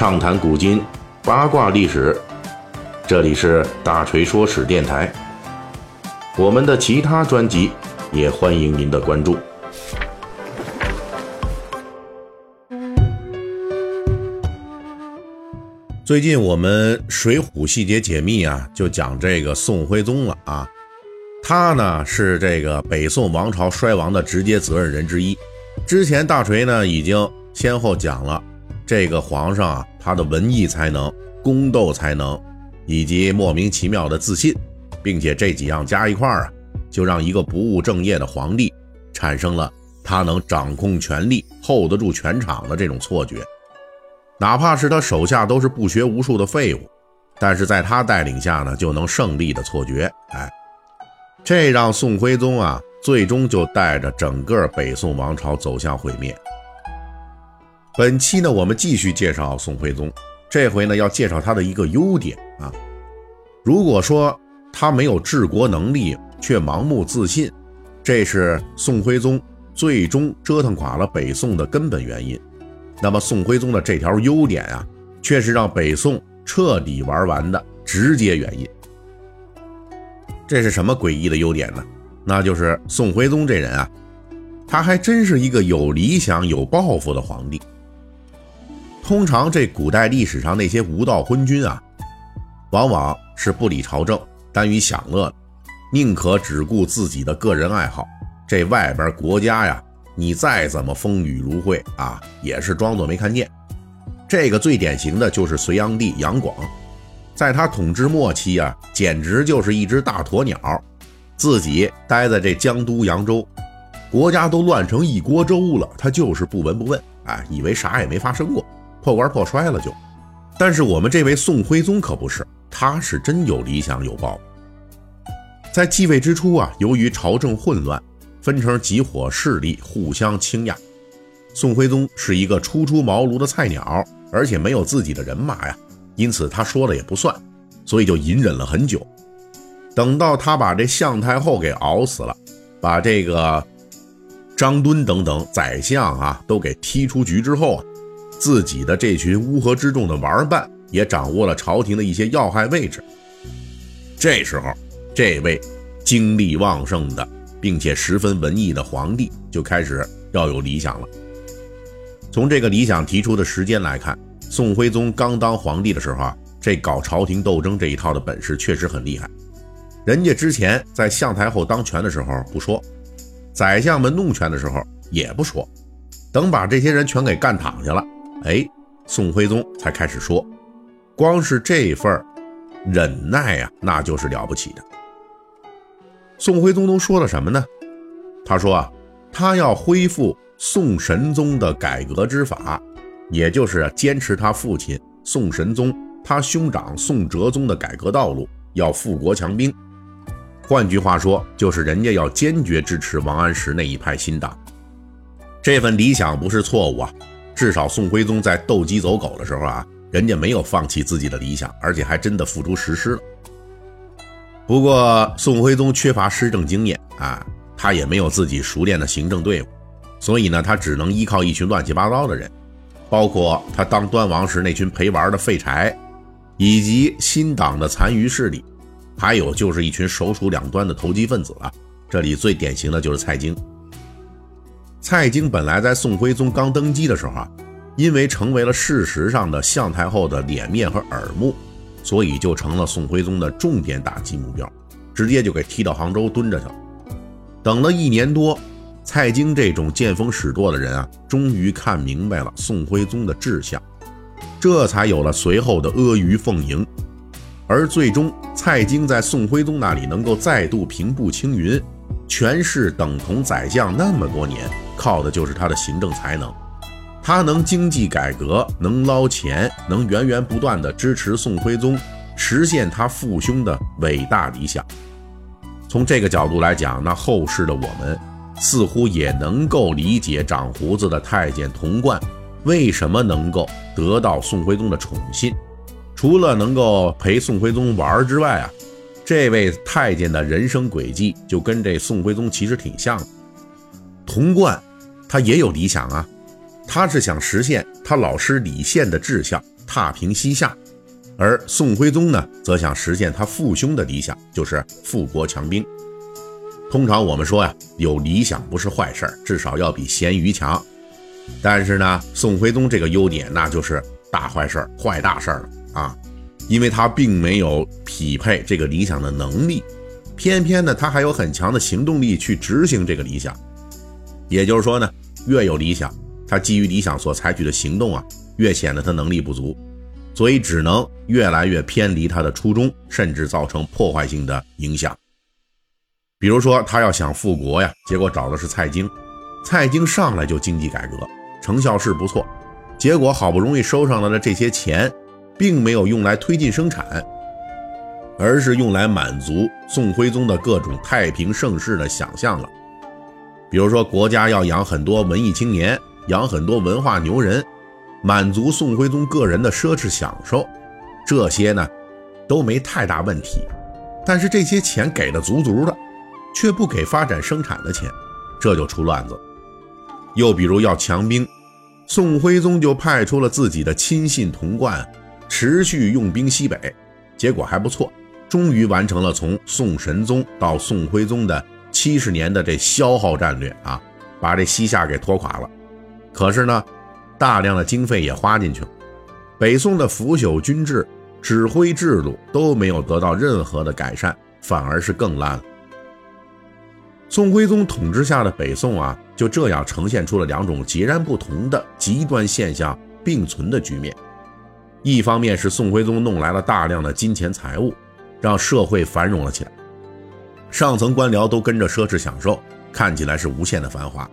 畅谈古今，八卦历史。这里是大锤说史电台。我们的其他专辑也欢迎您的关注。最近我们《水浒细节解密》啊，就讲这个宋徽宗了啊。他呢是这个北宋王朝衰亡的直接责任人之一。之前大锤呢已经先后讲了这个皇上啊，他的文艺才能、宫斗才能，以及莫名其妙的自信，并且这几样加一块儿啊，就让一个不务正业的皇帝产生了他能掌控权力、hold 得住全场的这种错觉。哪怕是他手下都是不学无术的废物，但是在他带领下呢，就能胜利的错觉。哎，这让宋徽宗啊，最终就带着整个北宋王朝走向毁灭。本期呢，我们继续介绍宋徽宗，这回呢要介绍他的一个优点啊。如果说他没有治国能力，却盲目自信，这是宋徽宗最终折腾垮了北宋的根本原因。那么宋徽宗的这条优点啊，却是让北宋彻底玩完的直接原因。这是什么诡异的优点呢？那就是宋徽宗这人啊，他还真是一个有理想、有抱负的皇帝。通常这古代历史上那些无道昏君啊，往往是不理朝政、耽于享乐，宁可只顾自己的个人爱好。这外边国家呀。你再怎么风雨如晦啊，也是装作没看见。这个最典型的就是隋炀帝杨广，在他统治末期啊，简直就是一只大鸵鸟，自己待在这江都扬州，国家都乱成一锅粥了，他就是不闻不问，哎，以为啥也没发生过，破罐破摔了就。但是我们这位宋徽宗可不是，他是真有理想有抱负。在继位之初啊，由于朝政混乱。分成几伙势力互相倾轧，宋徽宗是一个初出茅庐的菜鸟，而且没有自己的人马呀，因此他说了也不算，所以就隐忍了很久。等到他把这向太后给熬死了，把这个张敦等等宰相啊都给踢出局之后啊，自己的这群乌合之众的玩伴也掌握了朝廷的一些要害位置。这时候，这位精力旺盛的。并且十分文艺的皇帝就开始要有理想了。从这个理想提出的时间来看，宋徽宗刚当皇帝的时候啊，这搞朝廷斗争这一套的本事确实很厉害。人家之前在向太后当权的时候不说，宰相们弄权的时候也不说，等把这些人全给干躺下了，哎，宋徽宗才开始说。光是这份忍耐呀，那就是了不起的。宋徽宗都说了什么呢？他说啊，他要恢复宋神宗的改革之法，也就是坚持他父亲宋神宗、他兄长宋哲宗的改革道路，要富国强兵。换句话说，就是人家要坚决支持王安石那一派新党。这份理想不是错误啊，至少宋徽宗在斗鸡走狗的时候啊，人家没有放弃自己的理想，而且还真的付诸实施了。不过宋徽宗缺乏施政经验啊，他也没有自己熟练的行政队伍，所以呢，他只能依靠一群乱七八糟的人，包括他当端王时那群陪玩的废柴，以及新党的残余势力，还有就是一群首鼠两端的投机分子了。这里最典型的就是蔡京。蔡京本来在宋徽宗刚登基的时候啊，因为成为了事实上的向太后的脸面和耳目。所以就成了宋徽宗的重点打击目标，直接就给踢到杭州蹲着去了。等了一年多，蔡京这种见风使舵的人啊，终于看明白了宋徽宗的志向，这才有了随后的阿谀奉迎。而最终，蔡京在宋徽宗那里能够再度平步青云，权势等同宰相那么多年，靠的就是他的行政才能。他能经济改革，能捞钱，能源源不断的支持宋徽宗实现他父兄的伟大理想。从这个角度来讲，那后世的我们似乎也能够理解长胡子的太监童贯为什么能够得到宋徽宗的宠信。除了能够陪宋徽宗玩之外啊，这位太监的人生轨迹就跟这宋徽宗其实挺像的。童贯他也有理想啊。他是想实现他老师李宪的志向，踏平西夏，而宋徽宗呢，则想实现他父兄的理想，就是富国强兵。通常我们说呀，有理想不是坏事儿，至少要比咸鱼强。但是呢，宋徽宗这个优点，那就是大坏事儿、坏大事儿了啊！因为他并没有匹配这个理想的能力，偏偏呢，他还有很强的行动力去执行这个理想。也就是说呢，越有理想，他基于理想所采取的行动啊，越显得他能力不足，所以只能越来越偏离他的初衷，甚至造成破坏性的影响。比如说，他要想复国呀，结果找的是蔡京，蔡京上来就经济改革。成效是不错，结果好不容易收上来的这些钱，并没有用来推进生产，而是用来满足宋徽宗的各种太平盛世的想象了。比如说，国家要养很多文艺青年，养很多文化牛人，满足宋徽宗个人的奢侈享受，这些呢都没太大问题。但是这些钱给的足足的，却不给发展生产的钱，这就出乱子。又比如要强兵，宋徽宗就派出了自己的亲信童贯，持续用兵西北，结果还不错，终于完成了从宋神宗到宋徽宗的七十年的这消耗战略啊，把这西夏给拖垮了。可是呢，大量的经费也花进去了，北宋的腐朽军制、指挥制度都没有得到任何的改善，反而是更烂了。宋徽宗统治下的北宋啊，就这样呈现出了两种截然不同的极端现象并存的局面。一方面是宋徽宗弄来了大量的金钱财物，让社会繁荣了起来，上层官僚都跟着奢侈享受，看起来是无限的繁华。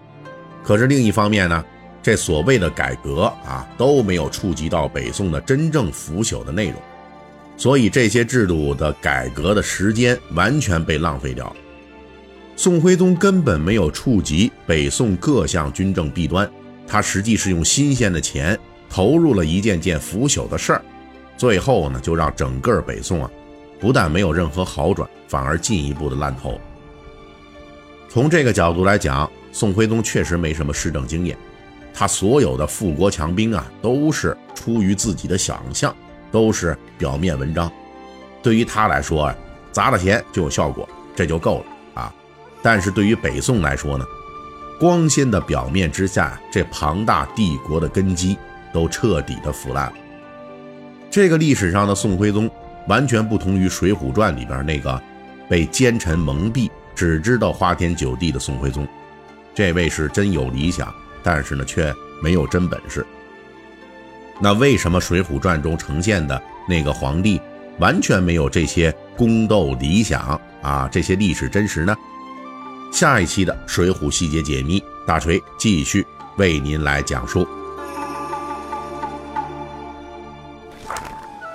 可是另一方面呢，这所谓的改革啊，都没有触及到北宋的真正腐朽的内容，所以这些制度的改革的时间完全被浪费掉了。宋徽宗根本没有触及北宋各项军政弊端，他实际是用新鲜的钱投入了一件件腐朽的事儿，最后呢，就让整个北宋啊，不但没有任何好转，反而进一步的烂透。从这个角度来讲，宋徽宗确实没什么施政经验，他所有的富国强兵啊，都是出于自己的想象，都是表面文章。对于他来说啊，砸了钱就有效果，这就够了啊。但是对于北宋来说呢，光鲜的表面之下，这庞大帝国的根基都彻底的腐烂了。这个历史上的宋徽宗，完全不同于《水浒传》里边那个被奸臣蒙蔽、只知道花天酒地的宋徽宗。这位是真有理想，但是呢，却没有真本事。那为什么《水浒传》中呈现的那个皇帝，完全没有这些宫斗理想啊，这些历史真实呢？下一期的《水浒细节解密》，大锤继续为您来讲述。